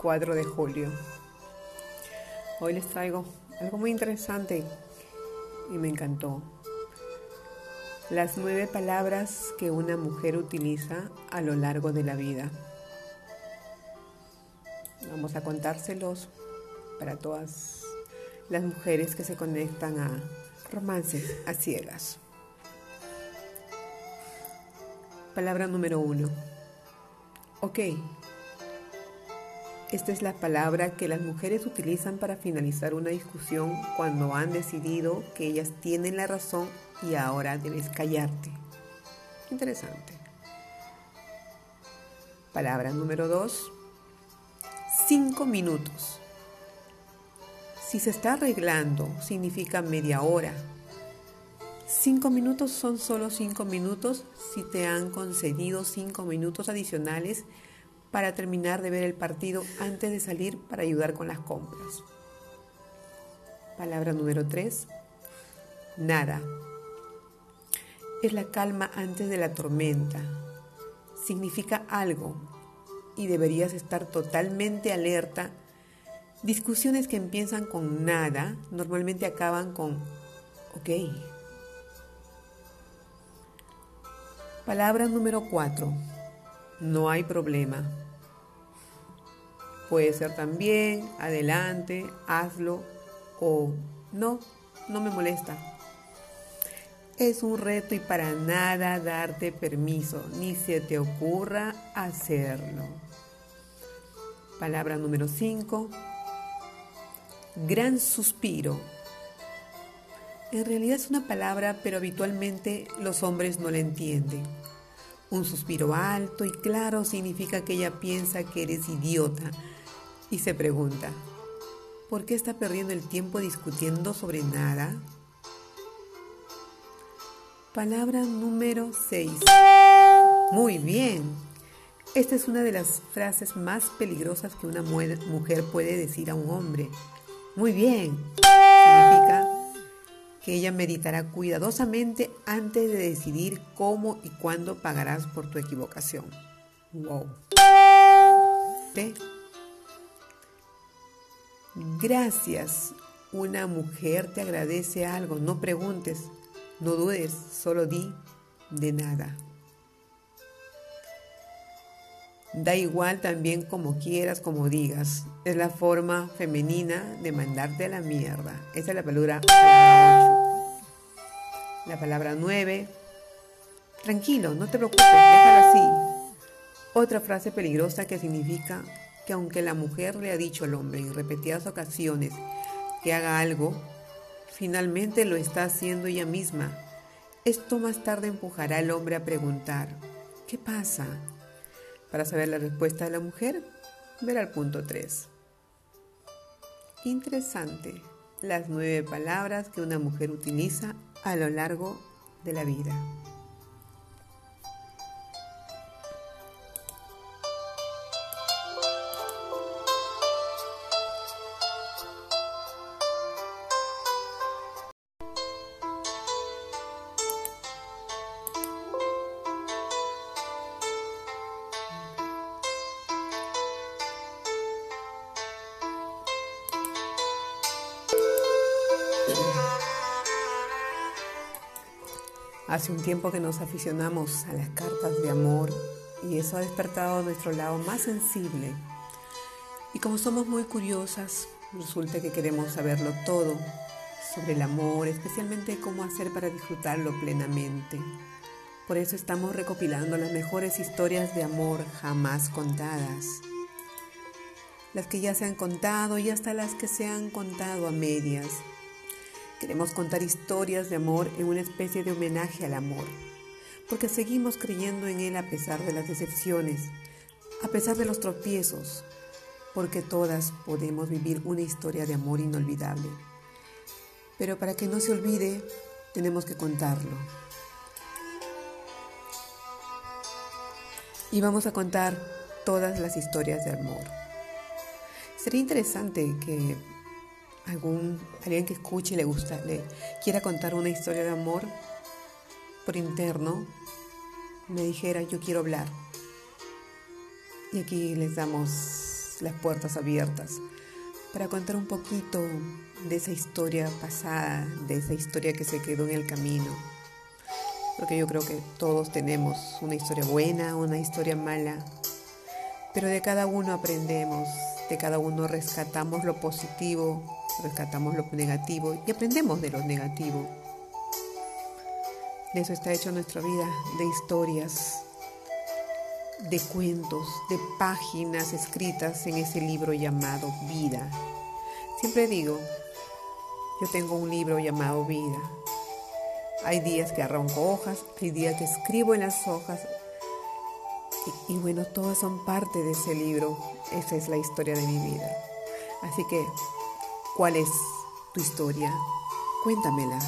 4 de julio. Hoy les traigo algo muy interesante y me encantó. Las nueve palabras que una mujer utiliza a lo largo de la vida. Vamos a contárselos para todas las mujeres que se conectan a romances a ciegas. Palabra número uno. Ok. Esta es la palabra que las mujeres utilizan para finalizar una discusión cuando han decidido que ellas tienen la razón y ahora debes callarte. Interesante. Palabra número dos. Cinco minutos. Si se está arreglando, significa media hora. Cinco minutos son solo cinco minutos si te han concedido cinco minutos adicionales para terminar de ver el partido antes de salir para ayudar con las compras. Palabra número tres. Nada. Es la calma antes de la tormenta. Significa algo y deberías estar totalmente alerta Discusiones que empiezan con nada normalmente acaban con ok. Palabra número 4. No hay problema. Puede ser también, adelante, hazlo o no, no me molesta. Es un reto y para nada darte permiso, ni se te ocurra hacerlo. Palabra número 5 gran suspiro. En realidad es una palabra, pero habitualmente los hombres no la entienden. Un suspiro alto y claro significa que ella piensa que eres idiota y se pregunta, ¿por qué está perdiendo el tiempo discutiendo sobre nada? Palabra número 6. Muy bien. Esta es una de las frases más peligrosas que una mujer puede decir a un hombre. Muy bien. Significa que ella meditará cuidadosamente antes de decidir cómo y cuándo pagarás por tu equivocación. Wow. Gracias. Una mujer te agradece algo. No preguntes, no dudes, solo di de nada. Da igual también como quieras, como digas. Es la forma femenina de mandarte a la mierda. Esa es la palabra 8. La palabra 9. Tranquilo, no te preocupes, déjalo así. Otra frase peligrosa que significa que aunque la mujer le ha dicho al hombre en repetidas ocasiones que haga algo, finalmente lo está haciendo ella misma. Esto más tarde empujará al hombre a preguntar, ¿qué pasa? Para saber la respuesta de la mujer, ver al punto 3. Interesante, las nueve palabras que una mujer utiliza a lo largo de la vida. Hace un tiempo que nos aficionamos a las cartas de amor y eso ha despertado nuestro lado más sensible. Y como somos muy curiosas, resulta que queremos saberlo todo sobre el amor, especialmente cómo hacer para disfrutarlo plenamente. Por eso estamos recopilando las mejores historias de amor jamás contadas. Las que ya se han contado y hasta las que se han contado a medias Queremos contar historias de amor en una especie de homenaje al amor, porque seguimos creyendo en él a pesar de las decepciones, a pesar de los tropiezos, porque todas podemos vivir una historia de amor inolvidable. Pero para que no se olvide, tenemos que contarlo. Y vamos a contar todas las historias de amor. Sería interesante que algún alguien que escuche y le gusta, le quiera contar una historia de amor por interno, me dijera yo quiero hablar. Y aquí les damos las puertas abiertas para contar un poquito de esa historia pasada, de esa historia que se quedó en el camino. Porque yo creo que todos tenemos una historia buena, una historia mala, pero de cada uno aprendemos, de cada uno rescatamos lo positivo, rescatamos lo negativo y aprendemos de lo negativo. De eso está hecho nuestra vida, de historias, de cuentos, de páginas escritas en ese libro llamado Vida. Siempre digo, yo tengo un libro llamado Vida. Hay días que arranco hojas, hay días que escribo en las hojas. Y, y bueno, todas son parte de ese libro. Esa es la historia de mi vida. Así que, ¿cuál es tu historia? Cuéntamela.